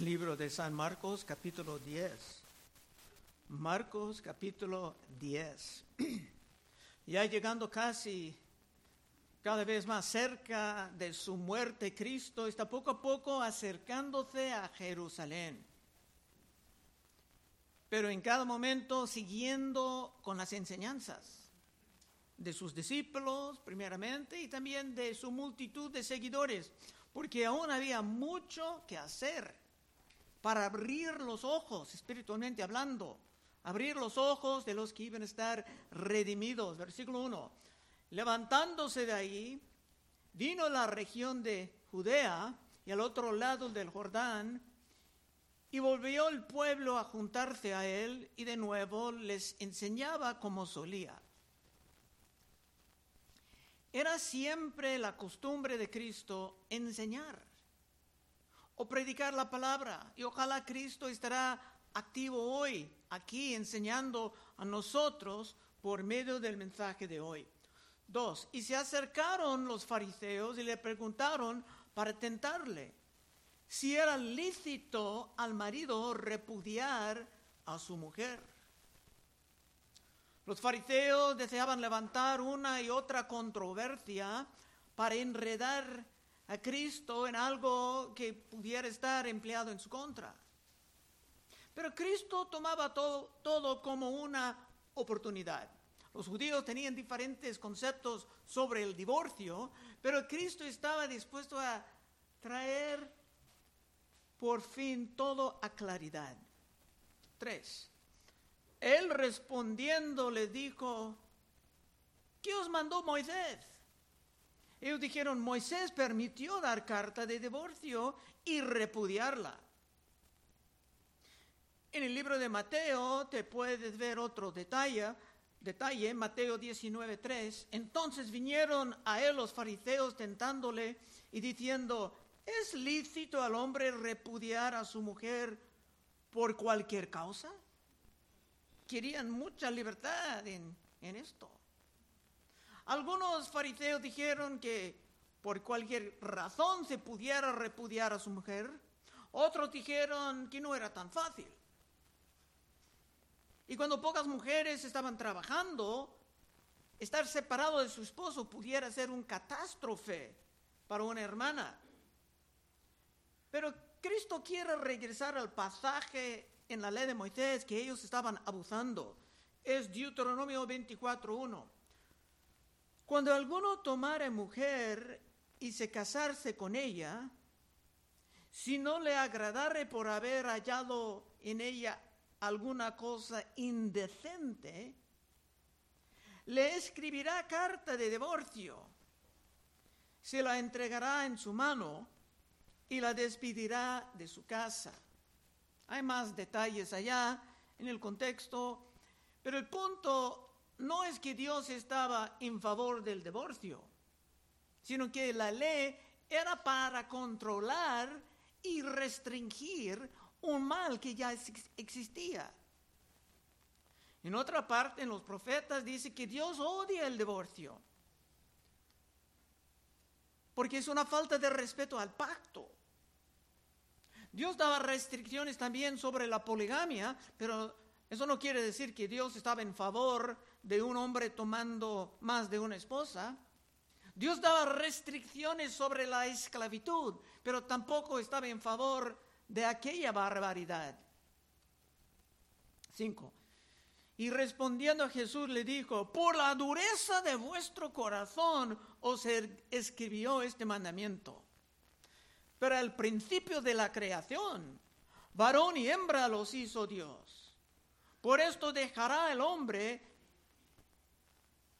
Libro de San Marcos, capítulo 10. Marcos, capítulo 10. ya llegando casi cada vez más cerca de su muerte, Cristo está poco a poco acercándose a Jerusalén. Pero en cada momento siguiendo con las enseñanzas de sus discípulos, primeramente, y también de su multitud de seguidores, porque aún había mucho que hacer para abrir los ojos, espiritualmente hablando, abrir los ojos de los que iban a estar redimidos. Versículo 1. Levantándose de ahí, vino a la región de Judea y al otro lado del Jordán, y volvió el pueblo a juntarse a él y de nuevo les enseñaba como solía. Era siempre la costumbre de Cristo enseñar o predicar la palabra. Y ojalá Cristo estará activo hoy, aquí, enseñando a nosotros por medio del mensaje de hoy. Dos, y se acercaron los fariseos y le preguntaron para tentarle si era lícito al marido repudiar a su mujer. Los fariseos deseaban levantar una y otra controversia para enredar a Cristo en algo que pudiera estar empleado en su contra. Pero Cristo tomaba todo, todo como una oportunidad. Los judíos tenían diferentes conceptos sobre el divorcio, pero Cristo estaba dispuesto a traer por fin todo a claridad. Tres. Él respondiendo le dijo, ¿qué os mandó Moisés? Ellos dijeron, Moisés permitió dar carta de divorcio y repudiarla. En el libro de Mateo te puedes ver otro detalle, detalle Mateo 19:3. Entonces vinieron a él los fariseos tentándole y diciendo, ¿es lícito al hombre repudiar a su mujer por cualquier causa? Querían mucha libertad en, en esto. Algunos fariseos dijeron que por cualquier razón se pudiera repudiar a su mujer. Otros dijeron que no era tan fácil. Y cuando pocas mujeres estaban trabajando, estar separado de su esposo pudiera ser un catástrofe para una hermana. Pero Cristo quiere regresar al pasaje en la ley de Moisés que ellos estaban abusando. Es Deuteronomio 24.1. Cuando alguno tomare mujer y se casarse con ella, si no le agradare por haber hallado en ella alguna cosa indecente, le escribirá carta de divorcio, se la entregará en su mano y la despedirá de su casa. Hay más detalles allá en el contexto, pero el punto no es que Dios estaba en favor del divorcio, sino que la ley era para controlar y restringir un mal que ya existía. En otra parte, en los profetas dice que Dios odia el divorcio, porque es una falta de respeto al pacto. Dios daba restricciones también sobre la poligamia, pero eso no quiere decir que Dios estaba en favor de un hombre tomando más de una esposa. Dios daba restricciones sobre la esclavitud, pero tampoco estaba en favor de aquella barbaridad. 5. Y respondiendo a Jesús le dijo, por la dureza de vuestro corazón os er-, escribió este mandamiento. Pero al principio de la creación, varón y hembra los hizo Dios. Por esto dejará el hombre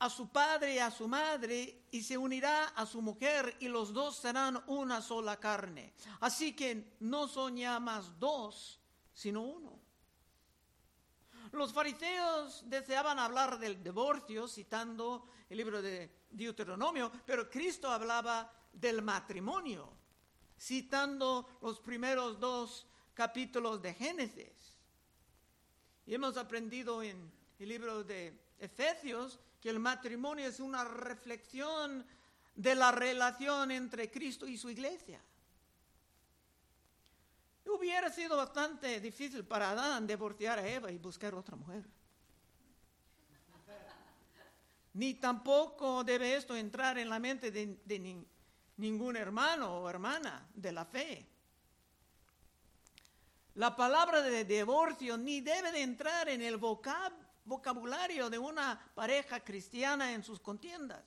a su padre y a su madre y se unirá a su mujer y los dos serán una sola carne. Así que no son ya más dos, sino uno. Los fariseos deseaban hablar del divorcio citando el libro de Deuteronomio, pero Cristo hablaba del matrimonio, citando los primeros dos capítulos de Génesis. Y hemos aprendido en el libro de Efesios que el matrimonio es una reflexión de la relación entre Cristo y su iglesia. hubiera sido bastante difícil para Adán divorciar a Eva y buscar otra mujer. Ni tampoco debe esto entrar en la mente de, ningún hermano o hermana de la fe. La palabra de divorcio ni debe de entrar en el vocabulario de una pareja cristiana en sus contiendas.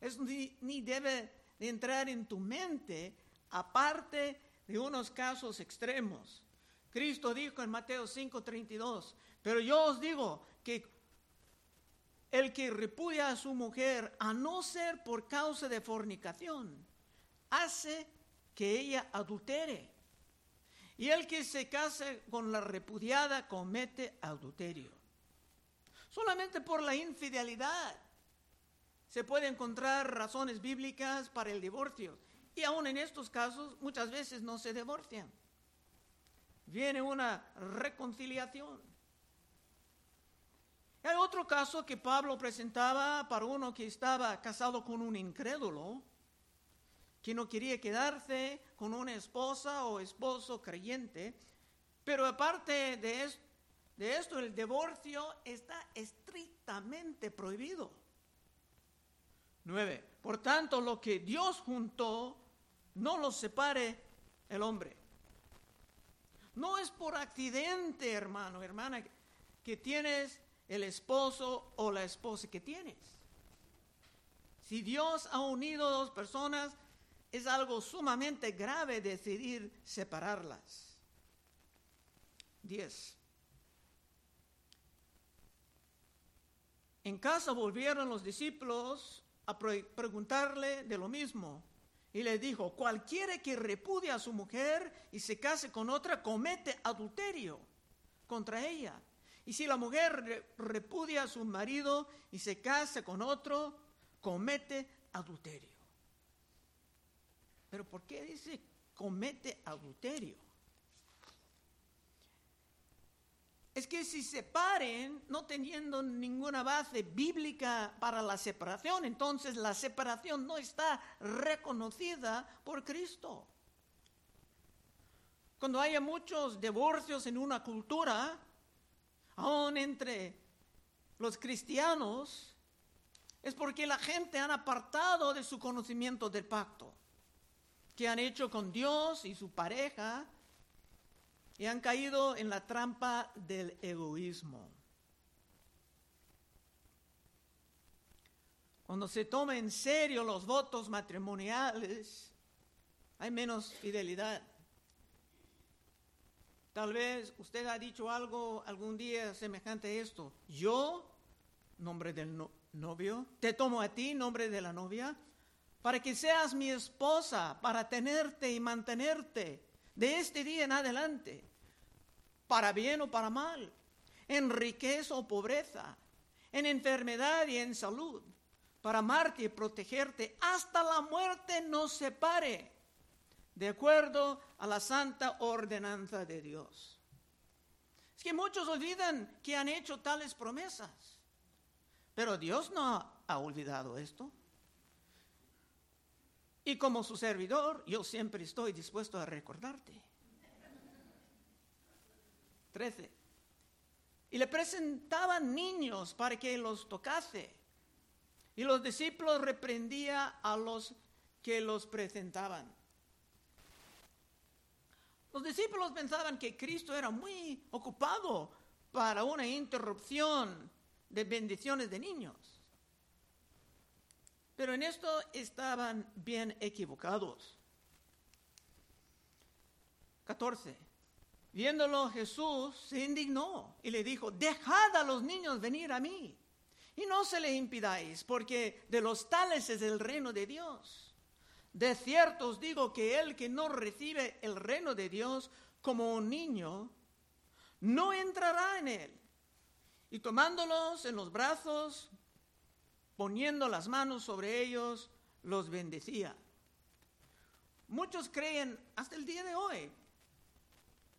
Es ni, ni debe de entrar en tu mente aparte de unos casos extremos. Cristo dijo en Mateo 5:32, pero yo os digo que el que repudia a su mujer, a no ser por causa de fornicación, hace que ella adultere. Y el que se case con la repudiada comete adulterio. Solamente por la infidelidad se puede encontrar razones bíblicas para el divorcio. Y aún en estos casos muchas veces no se divorcian. Viene una reconciliación. Hay otro caso que Pablo presentaba para uno que estaba casado con un incrédulo que no quería quedarse con una esposa o esposo creyente, pero aparte de, esto, el divorcio está estrictamente prohibido. Nueve. Por tanto, lo que Dios juntó, no lo separe el hombre. No es por accidente, hermano, hermana, que tienes el esposo o la esposa que tienes. Si Dios ha unido dos personas, es algo sumamente grave decidir separarlas. 10. En casa volvieron los discípulos a preguntarle de lo mismo. Y le dijo, cualquiera que repudia a su mujer y se case con otra, comete adulterio contra ella. Y si la mujer repudia a su marido y se casa con otro, comete adulterio. Pero ¿por qué dice comete adulterio? Es que si separen, no teniendo ninguna base bíblica para la separación, entonces la separación no está reconocida por Cristo. Cuando haya muchos divorcios en una cultura, aún entre los cristianos, es porque la gente han apartado de su conocimiento del pacto que han hecho con Dios y su pareja y han caído en la trampa del egoísmo. Cuando se toma en serio los votos matrimoniales, hay menos fidelidad. Tal vez usted ha dicho algo algún día semejante a esto. Yo, nombre del novio, te tomo a ti, nombre de la novia, para que seas mi esposa, para tenerte y mantenerte de este día en adelante, para bien o para mal, en riqueza o pobreza, en enfermedad y en salud, para amarte y protegerte hasta la muerte nos separe, de acuerdo a la santa ordenanza de Dios. Es que muchos olvidan que han hecho tales promesas, pero Dios no ha olvidado esto. Y como su servidor, yo siempre estoy dispuesto a recordarte. 13. Y le presentaban niños para que los tocase. Y los discípulos reprendía a los que los presentaban. Los discípulos pensaban que Cristo era muy ocupado para una interrupción de bendiciones de niños. Pero en esto estaban bien equivocados. 14. Viéndolo Jesús se indignó y le dijo, dejad a los niños venir a mí y no se les impidáis, porque de los tales es el reino de Dios. De cierto os digo que el que no recibe el reino de Dios como un niño, no entrará en él. Y tomándolos en los brazos, poniendo las manos sobre ellos, los bendecía. Muchos creen hasta el día de hoy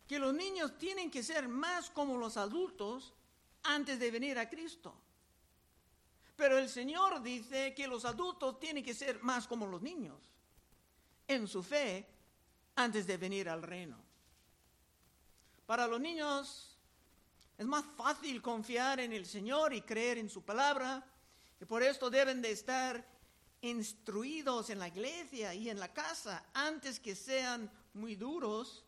que los niños tienen que ser más como los adultos antes de venir a Cristo. Pero el Señor dice que los adultos tienen que ser más como los niños en su fe antes de venir al reino. Para los niños es más fácil confiar en el Señor y creer en su palabra, y por esto deben de estar instruidos en la iglesia y en la casa antes que sean muy duros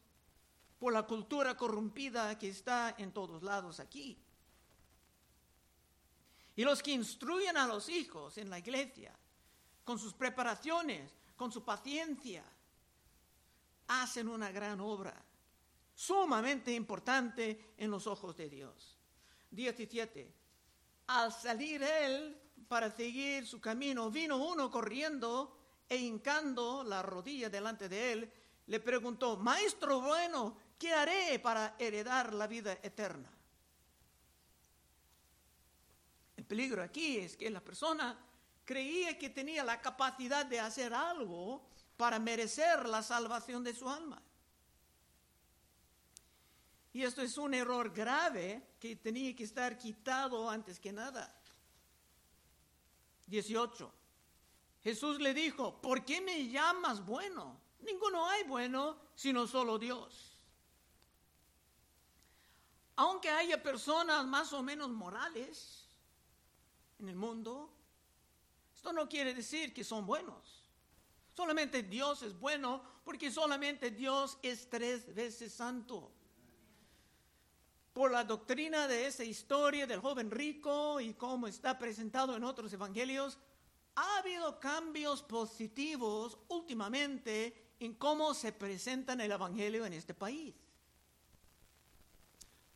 por la cultura corrompida que está en todos lados aquí. Y los que instruyen a los hijos en la iglesia, con sus preparaciones, con su paciencia, hacen una gran obra, sumamente importante en los ojos de Dios. 17. Al salir él para seguir su camino, vino uno corriendo e hincando la rodilla delante de él, le preguntó, Maestro bueno, ¿qué haré para heredar la vida eterna? El peligro aquí es que la persona creía que tenía la capacidad de hacer algo para merecer la salvación de su alma. Y esto es un error grave que tenía que estar quitado antes que nada. 18. Jesús le dijo, ¿por qué me llamas bueno? Ninguno hay bueno, sino solo Dios. Aunque haya personas más o menos morales en el mundo, esto no quiere decir que son buenos. Solamente Dios es bueno porque solamente Dios es tres veces santo. Por la doctrina de esa historia del joven rico y cómo está presentado en otros evangelios, ha habido cambios positivos últimamente en cómo se presenta el evangelio en este país.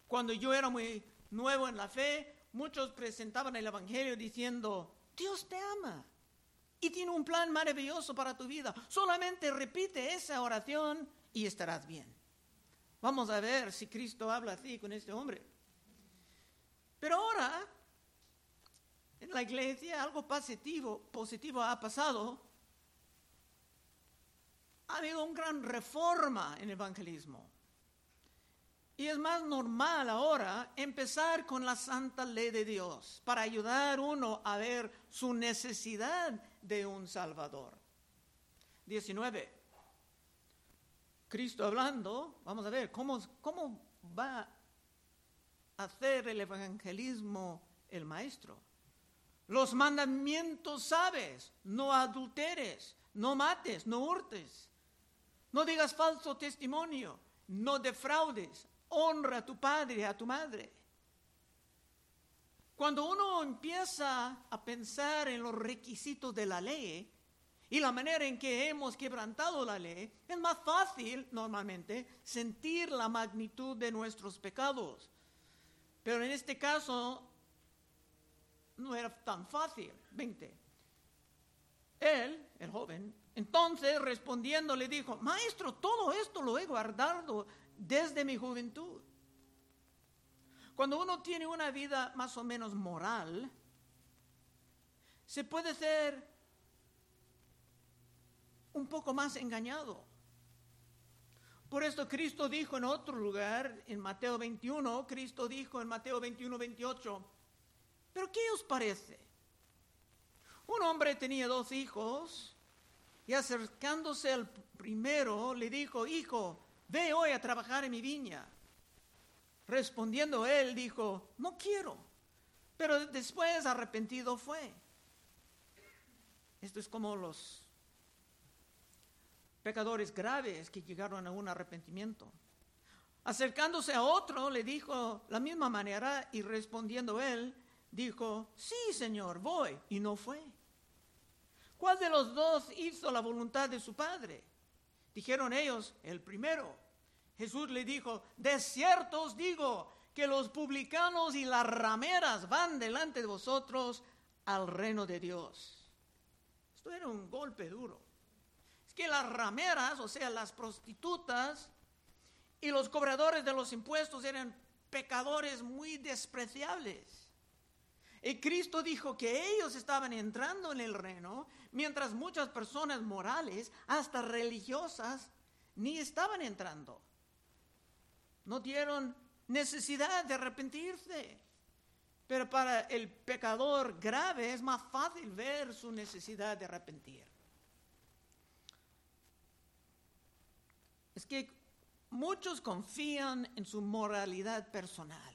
Cuando yo era muy nuevo en la fe, muchos presentaban el evangelio diciendo, Dios te ama y tiene un plan maravilloso para tu vida. Solamente repite esa oración y estarás bien. Vamos a ver si Cristo habla así con este hombre. Pero ahora, en la iglesia, algo positivo, positivo ha pasado. Ha habido una gran reforma en el evangelismo. Y es más normal ahora empezar con la santa ley de Dios para ayudar uno a ver su necesidad de un Salvador. 19. Cristo hablando, vamos a ver cómo, cómo va a hacer el evangelismo el maestro. Los mandamientos sabes, no adulteres, no mates, no hurtes, no digas falso testimonio, no defraudes, honra a tu padre a tu madre. Cuando uno empieza a pensar en los requisitos de la ley y la manera en que hemos quebrantado la ley, es más fácil normalmente sentir la magnitud de nuestros pecados. Pero en este caso no era tan fácil. 20. Él, el joven, entonces respondiendo le dijo, maestro, todo esto lo he guardado desde mi juventud. Cuando uno tiene una vida más o menos moral, se puede ser un poco más engañado. Por esto Cristo dijo en otro lugar, en Mateo 21, Cristo dijo en Mateo 21, 28, pero ¿qué os parece? Un hombre tenía dos hijos y acercándose al primero le dijo, hijo, ve hoy a trabajar en mi viña. Respondiendo él dijo, no quiero. Pero después arrepentido fue. Esto es como los pecadores graves que llegaron a un arrepentimiento. Acercándose a otro, le dijo la misma manera y respondiendo él, dijo, sí, Señor, voy. Y no fue. ¿Cuál de los dos hizo la voluntad de su padre? Dijeron ellos, el primero. Jesús le dijo, de cierto os digo que los publicanos y las rameras van delante de vosotros al reino de Dios. Esto era un golpe duro. Que las rameras, o sea, las prostitutas y los cobradores de los impuestos eran pecadores muy despreciables. Y Cristo dijo que ellos estaban entrando en el reino, mientras muchas personas morales, hasta religiosas, ni estaban entrando. No dieron necesidad de arrepentirse. Pero para el pecador grave es más fácil ver su necesidad de arrepentir. Que muchos confían en su moralidad personal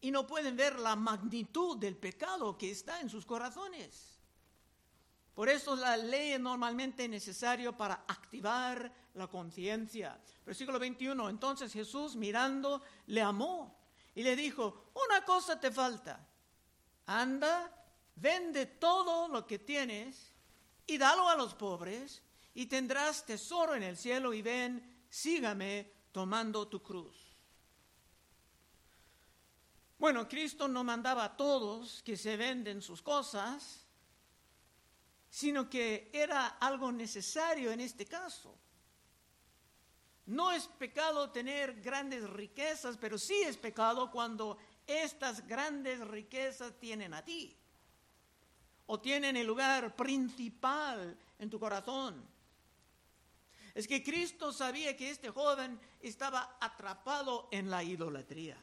y no pueden ver la magnitud del pecado que está en sus corazones. Por eso la ley es normalmente necesario para activar la conciencia. Versículo 21, entonces Jesús mirando le amó y le dijo, una cosa te falta, anda, vende todo lo que tienes y dalo a los pobres y tendrás tesoro en el cielo y ven, sígame tomando tu cruz. Bueno, Cristo no mandaba a todos que se venden sus cosas, sino que era algo necesario en este caso. No es pecado tener grandes riquezas, pero sí es pecado cuando estas grandes riquezas tienen a ti o tienen el lugar principal en tu corazón. Es que Cristo sabía que este joven estaba atrapado en la idolatría.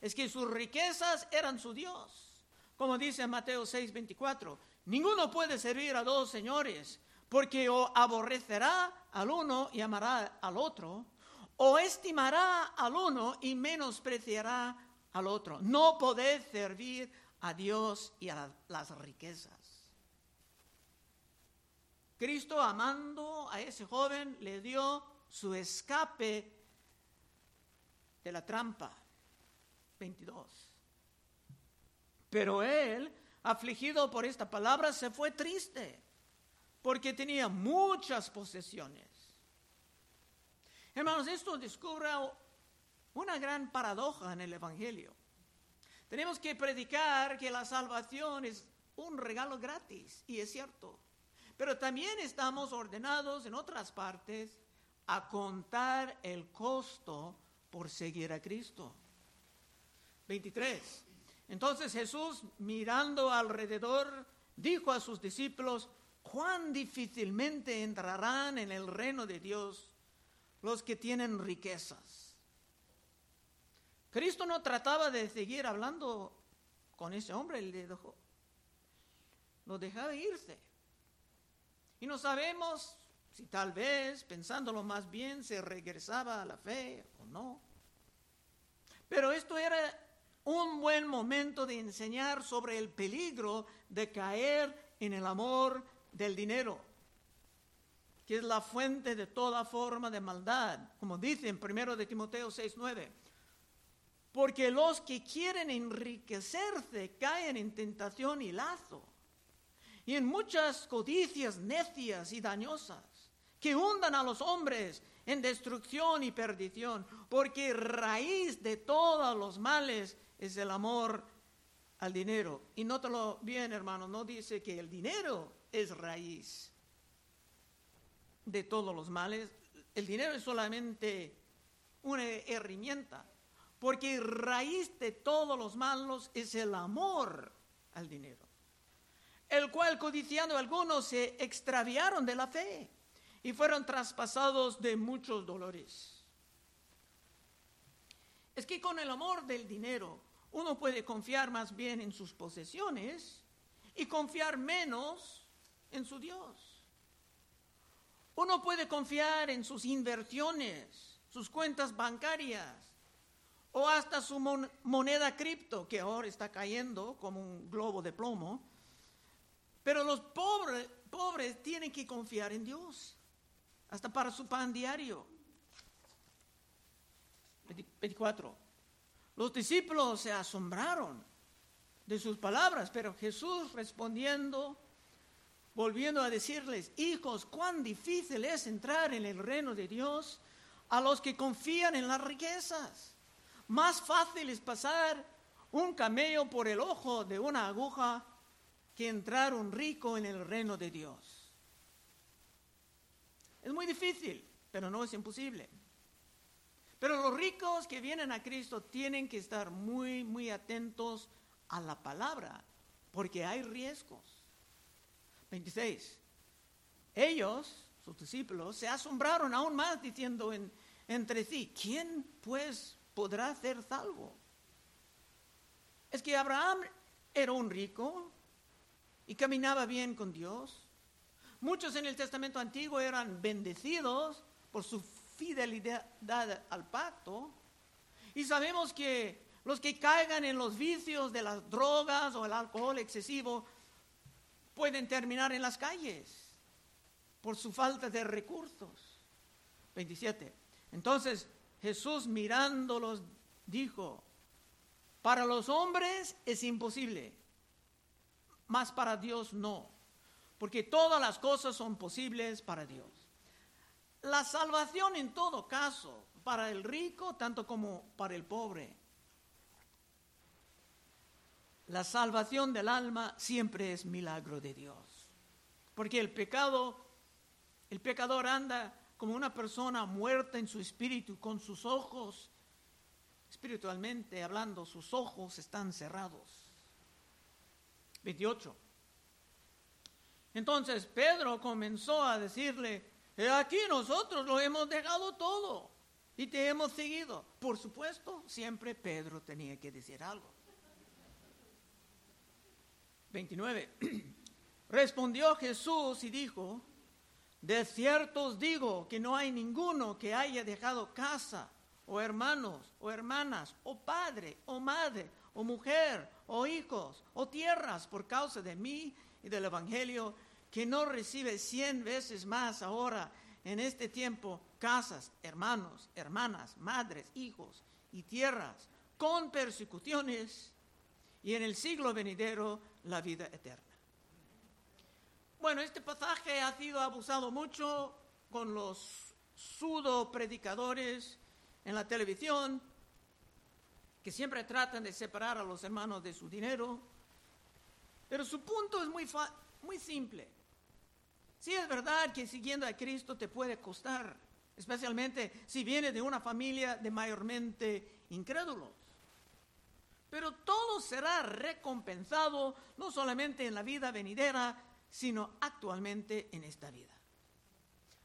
Es que sus riquezas eran su Dios. Como dice Mateo 6:24, ninguno puede servir a dos señores, porque o aborrecerá al uno y amará al otro, o estimará al uno y menospreciará al otro. No podés servir a Dios y a las riquezas. Cristo, amando a ese joven, le dio su escape de la trampa. 22. Pero él, afligido por esta palabra, se fue triste, porque tenía muchas posesiones. Hermanos, esto descubre una gran paradoja en el Evangelio. Tenemos que predicar que la salvación es un regalo gratis, y es cierto. Pero también estamos ordenados en otras partes a contar el costo por seguir a Cristo. 23. Entonces Jesús, mirando alrededor, dijo a sus discípulos, cuán difícilmente entrarán en el reino de Dios los que tienen riquezas. Cristo no trataba de seguir hablando con ese hombre, le dejó, lo dejaba irse. Y no sabemos si tal vez, pensándolo más bien, se regresaba a la fe o no. Pero esto era un buen momento de enseñar sobre el peligro de caer en el amor del dinero, que es la fuente de toda forma de maldad, como dice en 1 de Timoteo 6:9. Porque los que quieren enriquecerse caen en tentación y lazo y en muchas codicias necias y dañosas que hundan a los hombres en destrucción y perdición, porque raíz de todos los males es el amor al dinero. Y nótalo bien, hermano, no dice que el dinero es raíz de todos los males. El dinero es solamente una herramienta, porque raíz de todos los malos es el amor al dinero el cual codiciando algunos se extraviaron de la fe y fueron traspasados de muchos dolores. Es que con el amor del dinero uno puede confiar más bien en sus posesiones y confiar menos en su Dios. Uno puede confiar en sus inversiones, sus cuentas bancarias o hasta su moneda cripto que ahora está cayendo como un globo de plomo pero los pobres, pobres tienen que confiar en Dios, hasta para su pan diario. 24. Los discípulos se asombraron de sus palabras, pero Jesús respondiendo, volviendo a decirles, hijos, cuán difícil es entrar en el reino de Dios a los que confían en las riquezas. Más fácil es pasar un camello por el ojo de una aguja que entrar un rico en el reino de Dios. Es muy difícil, pero no es imposible. Pero los ricos que vienen a Cristo tienen que estar muy, muy atentos a la palabra, porque hay riesgos. 26. Ellos, sus discípulos, se asombraron aún más diciendo entre sí, ¿quién pues podrá ser salvo? Es que Abraham era un rico, y caminaba bien con Dios. Muchos en el Testamento Antiguo eran bendecidos por su fidelidad al pacto. Y sabemos que los que caigan en los vicios de las drogas o el alcohol excesivo pueden terminar en las calles por su falta de recursos. 27. Entonces Jesús mirándolos dijo, para los hombres es imposible, mas para Dios no, porque todas las cosas son posibles para Dios. La salvación en todo caso, para el rico tanto como para el pobre. La salvación del alma siempre es milagro de Dios. Porque el pecado, el pecador anda como una persona muerta en su espíritu, con sus ojos, espiritualmente hablando, sus ojos están cerrados. 28. Entonces Pedro comenzó a decirle, aquí nosotros lo hemos dejado todo y te hemos seguido. Por supuesto, siempre Pedro tenía que decir algo. 29. Respondió Jesús y dijo, de cierto os digo que no hay ninguno que haya dejado casa, o hermanos, o hermanas, o padre, o madre, o mujer, o hijos, o tierras por causa de mí y del Evangelio, que no recibe cien veces más ahora en este tiempo casas, hermanos, hermanas, madres, hijos y tierras, con persecuciones, y en el siglo venidero la vida eterna. Bueno, este pasaje ha sido abusado mucho con los sudo predicadores en la televisión, que siempre tratan de separar a los hermanos de su dinero, pero su punto es muy, muy simple. Sí es verdad que siguiendo a Cristo te puede costar, especialmente si viene de una familia de mayormente incrédulos. Pero todo será recompensado no solamente en la vida venidera, sino actualmente en esta vida.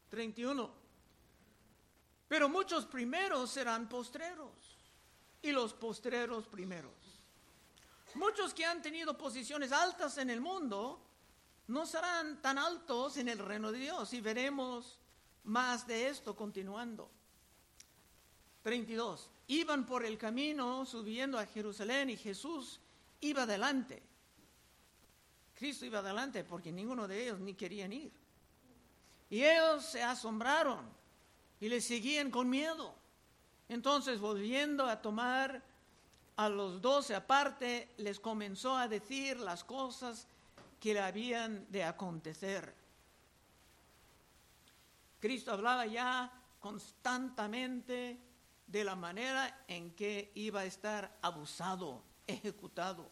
31. Pero muchos primeros serán postreros y los postreros primeros. Muchos que han tenido posiciones altas en el mundo no serán tan altos en el reino de Dios y veremos más de esto continuando. 32. Iban por el camino subiendo a Jerusalén y Jesús iba adelante Cristo iba adelante porque ninguno de ellos ni querían ir. Y ellos se asombraron y le seguían con miedo. Entonces, volviendo a tomar a los doce aparte, les comenzó a decir las cosas que le habían de acontecer. Cristo hablaba ya constantemente de la manera en que iba a estar abusado, ejecutado.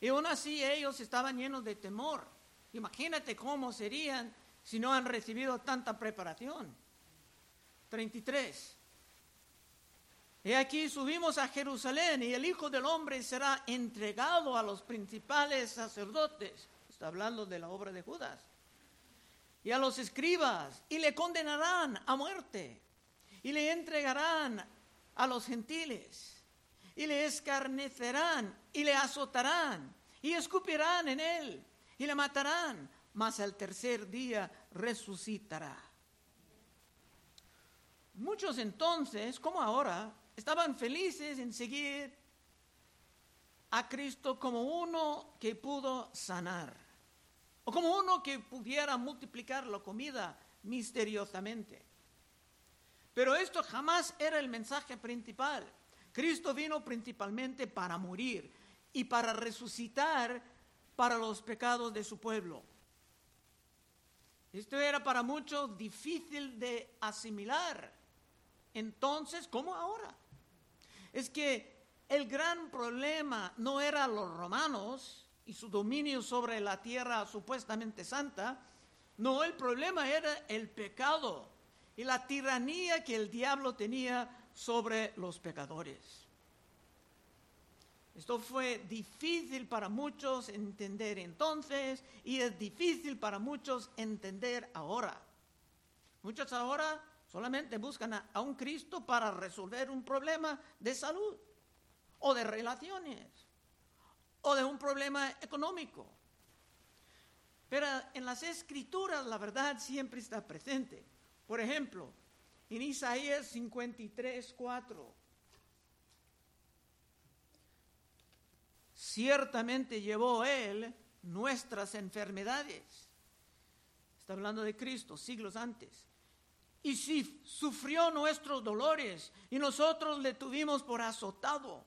Y aún así ellos estaban llenos de temor. Imagínate cómo serían si no han recibido tanta preparación. 33. Y aquí subimos a Jerusalén y el Hijo del Hombre será entregado a los principales sacerdotes. Está hablando de la obra de Judas. Y a los escribas y le condenarán a muerte y le entregarán a los gentiles y le escarnecerán y le azotarán y escupirán en él y le matarán, mas al tercer día resucitará. Muchos entonces, como ahora, estaban felices en seguir a Cristo como uno que pudo sanar, o como uno que pudiera multiplicar la comida misteriosamente. Pero esto jamás era el mensaje principal. Cristo vino principalmente para morir y para resucitar para los pecados de su pueblo. Esto era para muchos difícil de asimilar. Entonces, ¿cómo ahora? Es que el gran problema no era los romanos y su dominio sobre la tierra supuestamente santa, no, el problema era el pecado y la tiranía que el diablo tenía sobre los pecadores. Esto fue difícil para muchos entender entonces y es difícil para muchos entender ahora. Muchos ahora solamente buscan a, un Cristo para resolver un problema de salud o de relaciones o de un problema económico. Pero en las escrituras la verdad siempre está presente. Por ejemplo, en Isaías 53, 4. Ciertamente llevó Él nuestras enfermedades. Está hablando de Cristo, siglos antes. Y si sufrió nuestros dolores y nosotros le tuvimos por azotado,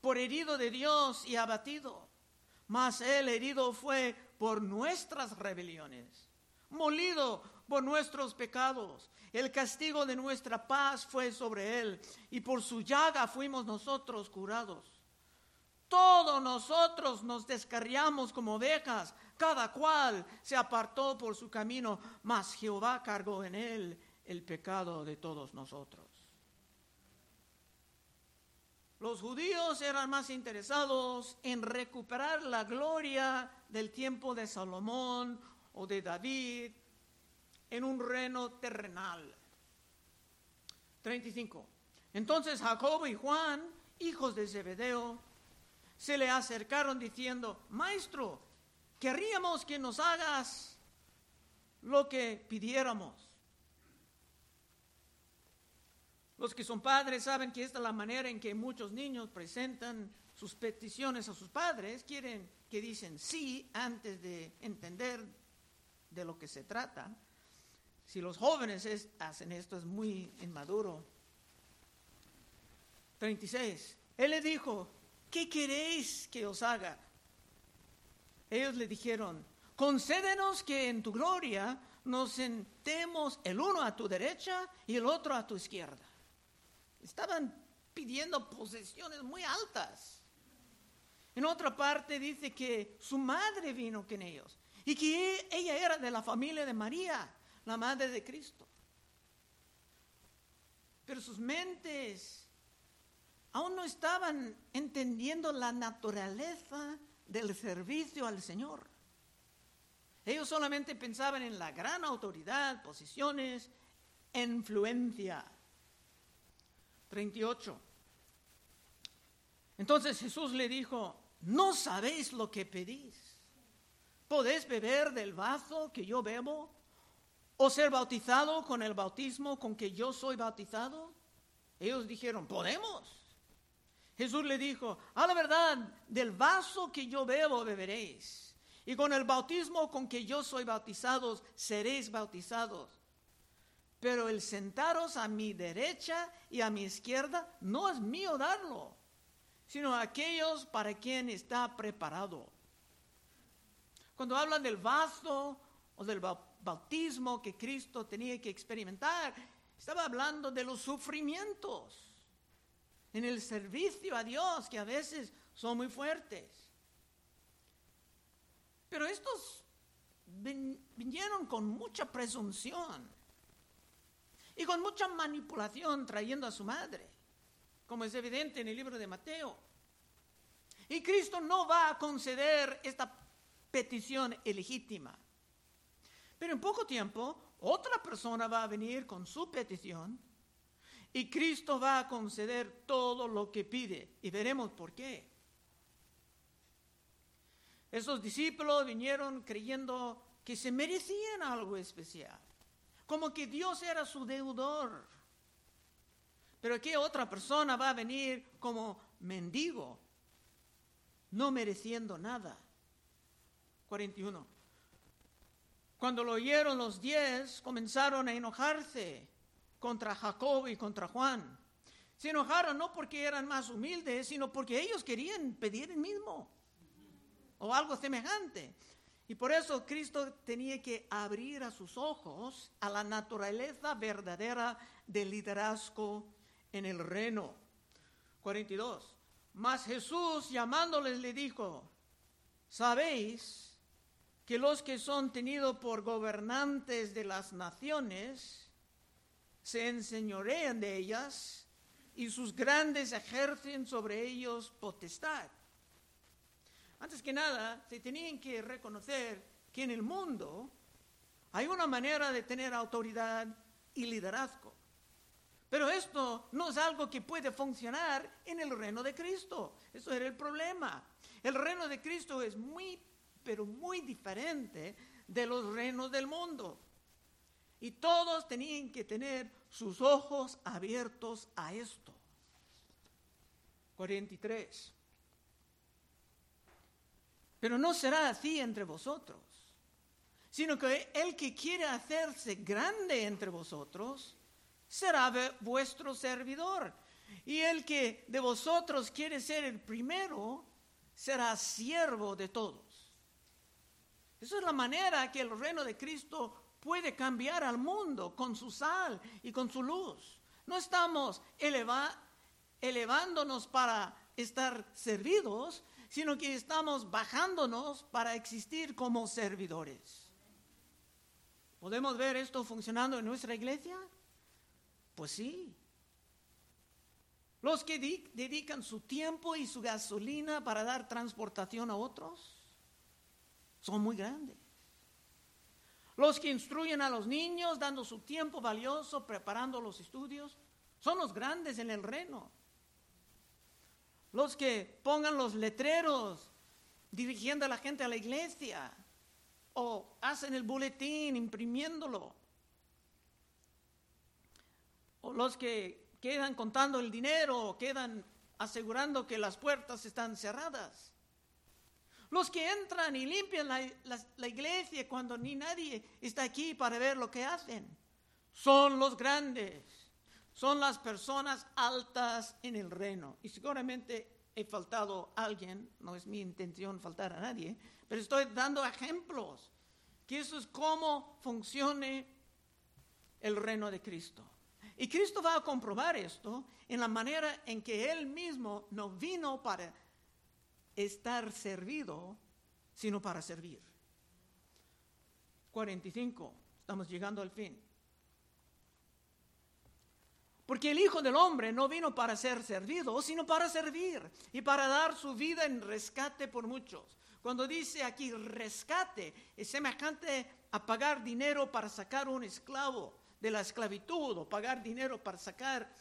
por herido de Dios y abatido. Mas Él herido fue por nuestras rebeliones, molido por nuestros pecados. El castigo de nuestra paz fue sobre Él y por su llaga fuimos nosotros curados. Todos nosotros nos descarriamos como ovejas, cada cual se apartó por su camino, mas Jehová cargó en él el pecado de todos nosotros. Los judíos eran más interesados en recuperar la gloria del tiempo de Salomón o de David en un reino terrenal. 35. Entonces Jacob y Juan, hijos de Zebedeo, se le acercaron diciendo, Maestro, querríamos que nos hagas lo que pidiéramos. Los que son padres saben que esta es la manera en que muchos niños presentan sus peticiones a sus padres, quieren que dicen sí antes de entender de lo que se trata. Si los jóvenes hacen esto es muy inmaduro. 36. Él le dijo, ¿qué queréis que os haga? Ellos le dijeron, concédenos que en tu gloria nos sentemos el uno a tu derecha y el otro a tu izquierda. Estaban pidiendo posesiones muy altas. En otra parte dice que su madre vino con ellos y que ella era de la familia de María, la madre de Cristo. Pero sus mentes aún no estaban entendiendo la naturaleza del servicio al Señor. Ellos solamente pensaban en la gran autoridad, posiciones, influencia. 38. Entonces Jesús le dijo, no sabéis lo que pedís. ¿Podéis beber del vaso que yo bebo? ¿O ser bautizado con el bautismo con que yo soy bautizado? Ellos dijeron, podemos. Jesús le dijo, a la verdad, del vaso que yo bebo beberéis, y con el bautismo con que yo soy bautizados seréis bautizados. Pero el sentaros a mi derecha y a mi izquierda no es mío darlo, sino aquellos para quien está preparado. Cuando hablan del vaso o del bautismo que Cristo tenía que experimentar, estaba hablando de los sufrimientos en el servicio a Dios, que a veces son muy fuertes. Pero estos vinieron con mucha presunción y con mucha manipulación trayendo a su madre, como es evidente en el libro de Mateo. Y Cristo no va a conceder esta petición ilegítima. Pero en poco tiempo, otra persona va a venir con su petición y Cristo va a conceder todo lo que pide. Y veremos por qué. Esos discípulos vinieron creyendo que se merecían algo especial. Como que Dios era su deudor. Pero que otra persona va a venir como mendigo, no mereciendo nada. 41. Cuando lo oyeron los diez, comenzaron a enojarse contra Jacob y contra Juan. Se enojaron no porque eran más humildes, sino porque ellos querían pedir el mismo o algo semejante. Y por eso Cristo tenía que abrir a sus ojos a la naturaleza verdadera del liderazgo en el reino. 42. Mas Jesús llamándoles le dijo, sabéis que los que son tenidos por gobernantes de las naciones se enseñorean de ellas y sus grandes ejercen sobre ellos potestad. Antes que nada, se tenían que reconocer que en el mundo hay una manera de tener autoridad y liderazgo. Pero esto no es algo que puede funcionar en el reino de Cristo. Eso era el problema. El reino de Cristo es muy, pero muy diferente de los reinos del mundo. Y todos tenían que tener sus ojos abiertos a esto. 43. Pero no será así entre vosotros, sino que el que quiere hacerse grande entre vosotros será vuestro servidor. Y el que de vosotros quiere ser el primero será siervo de todos. Esa es la manera que el reino de Cristo puede cambiar al mundo con su sal y con su luz. No estamos elevándonos para estar servidos, sino que estamos bajándonos para existir como servidores. ¿Podemos ver esto funcionando en nuestra iglesia? Pues sí. Los que dedican su tiempo y su gasolina para dar transportación a otros son muy grandes. Los que instruyen a los niños dando su tiempo valioso preparando los estudios son los grandes en el reino. Los que pongan los letreros dirigiendo a la gente a la iglesia o hacen el boletín imprimiéndolo o los que quedan contando el dinero, o quedan asegurando que las puertas están cerradas. Los que entran y limpian la, la, iglesia cuando ni nadie está aquí para ver lo que hacen, son los grandes, son las personas altas en el reino. Y seguramente he faltado a alguien, no es mi intención faltar a nadie, pero estoy dando ejemplos, que eso es cómo funcione el reino de Cristo. Y Cristo va a comprobar esto en la manera en que Él mismo no vino para estar servido, sino para servir. 45, estamos llegando al fin. Porque el Hijo del Hombre no vino para ser servido, sino para servir y para dar su vida en rescate por muchos. Cuando dice aquí rescate, es semejante a pagar dinero para sacar un esclavo de la esclavitud o pagar dinero para sacar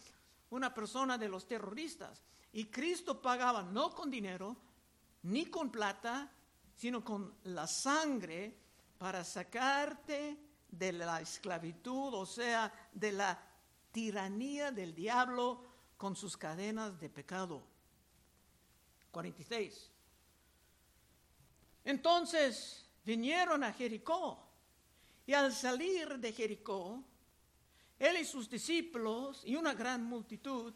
una persona de los terroristas. Y Cristo pagaba no con dinero, ni con plata, sino con la sangre para sacarte de la esclavitud, o sea, de la tiranía del diablo con sus cadenas de pecado. 46. Entonces vinieron a Jericó y al salir de Jericó él y sus discípulos y una gran multitud,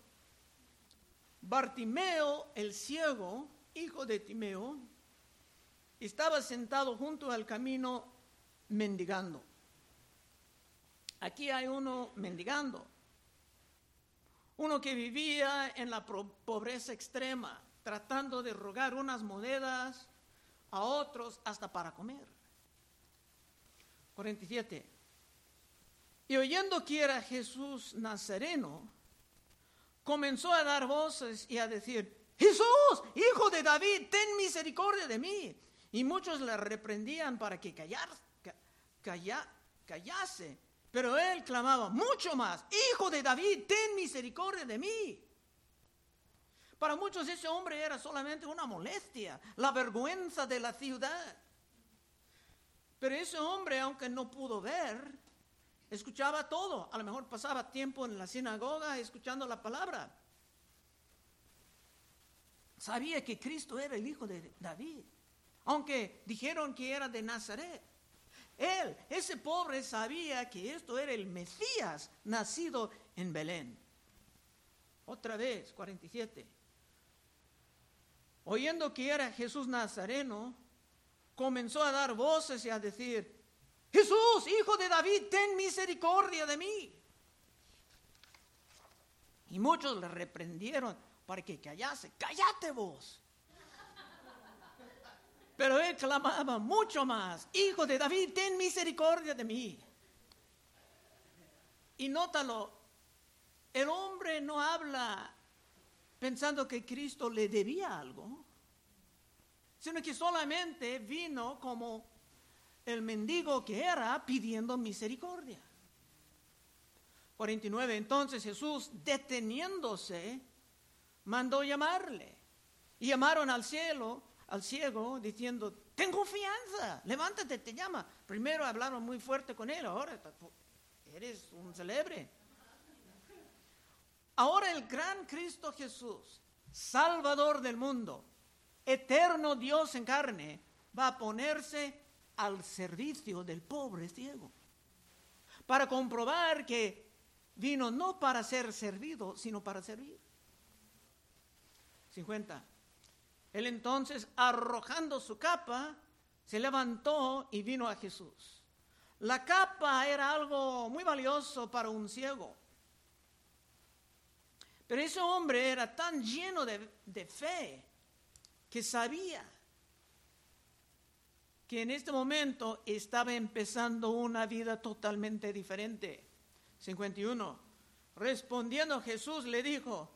Bartimeo el ciego, hijo de Timeo, estaba sentado junto al camino mendigando. Aquí hay uno mendigando, uno que vivía en la pobreza extrema, tratando de rogar unas monedas a otros hasta para comer. 47. Y oyendo que era Jesús Nazareno, comenzó a dar voces y a decir, Jesús, hijo de David, ten misericordia de mí. Y muchos le reprendían para que callar, callase. Pero él clamaba mucho más, hijo de David, ten misericordia de mí. Para muchos ese hombre era solamente una molestia, la vergüenza de la ciudad. Pero ese hombre, aunque no pudo ver, escuchaba todo, a lo mejor pasaba tiempo en la sinagoga escuchando la palabra. Sabía que Cristo era el hijo de David, aunque dijeron que era de Nazaret. Él, ese pobre, sabía que esto era el Mesías nacido en Belén. Otra vez, 47. Oyendo que era Jesús Nazareno, comenzó a dar voces y a decir, Jesús, hijo de David, ten misericordia de mí. Y muchos le reprendieron para que callase. Cállate vos. Pero él clamaba mucho más, Hijo de David, ten misericordia de mí. Y nótalo, el hombre no habla pensando que Cristo le debía algo, sino que solamente vino como el mendigo que era pidiendo misericordia. 49. Entonces Jesús, deteniéndose, mandó llamarle. Y llamaron al cielo, al ciego, diciendo, ten confianza, levántate, te llama. Primero hablaron muy fuerte con él, ahora eres un celebre. Ahora el gran Cristo Jesús, Salvador del mundo, eterno Dios en carne, va a ponerse al servicio del pobre ciego, para comprobar que vino no para ser servido, sino para servir. 50. Él entonces, arrojando su capa, se levantó y vino a Jesús. La capa era algo muy valioso para un ciego. Pero ese hombre era tan lleno de, fe que sabía que en este momento estaba empezando una vida totalmente diferente. 51. Respondiendo Jesús le dijo,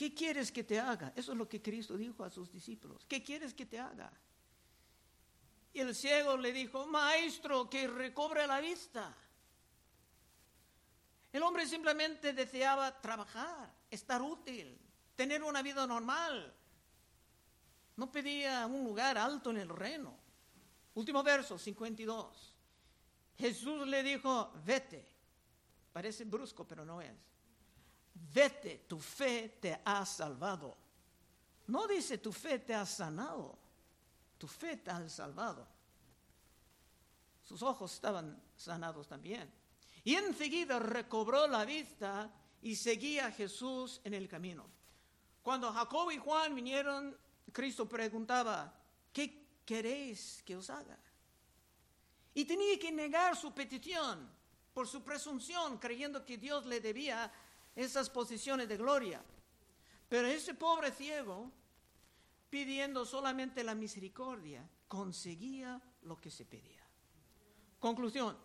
¿qué quieres que te haga? Eso es lo que Cristo dijo a sus discípulos. ¿Qué quieres que te haga? Y el ciego le dijo, maestro, que recobre la vista. El hombre simplemente deseaba trabajar, estar útil, tener una vida normal. No pedía un lugar alto en el reino. Último verso, 52. Jesús le dijo, vete. Parece brusco, pero no es. Vete, tu fe te ha salvado. No dice tu fe te ha sanado. Tu fe te ha salvado. Sus ojos estaban sanados también. Y enseguida recobró la vista y seguía a Jesús en el camino. Cuando Jacob y Juan vinieron, Cristo preguntaba, ¿qué queréis que os haga? Y tenía que negar su petición por su presunción, creyendo que Dios le debía esas posiciones de gloria. Pero ese pobre ciego, pidiendo solamente la misericordia, conseguía lo que se pedía. Conclusión.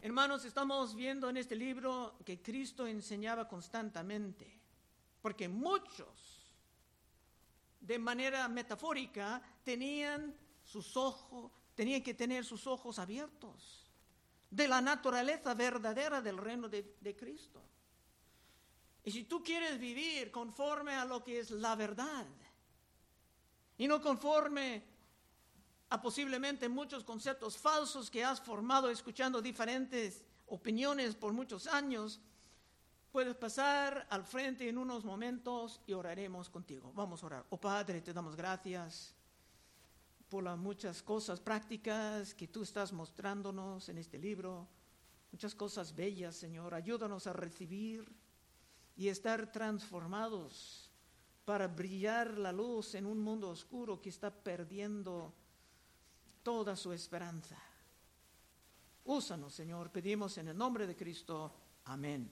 Hermanos, estamos viendo en este libro que Cristo enseñaba constantemente, porque muchos, de manera metafórica, tenían sus ojos, tenían que tener sus ojos abiertos de la naturaleza verdadera del reino de, de Cristo. Y si tú quieres vivir conforme a lo que es la verdad, y no conforme a posiblemente muchos conceptos falsos que has formado escuchando diferentes opiniones por muchos años, puedes pasar al frente en unos momentos y oraremos contigo. Vamos a orar. Oh Padre, te damos gracias por las muchas cosas prácticas que tú estás mostrándonos en este libro, muchas cosas bellas, Señor. Ayúdanos a recibir y estar transformados para brillar la luz en un mundo oscuro que está perdiendo toda su esperanza. Úsanos, Señor, pedimos en el nombre de Cristo. Amén.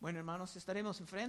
Bueno, hermanos, estaremos enfrente.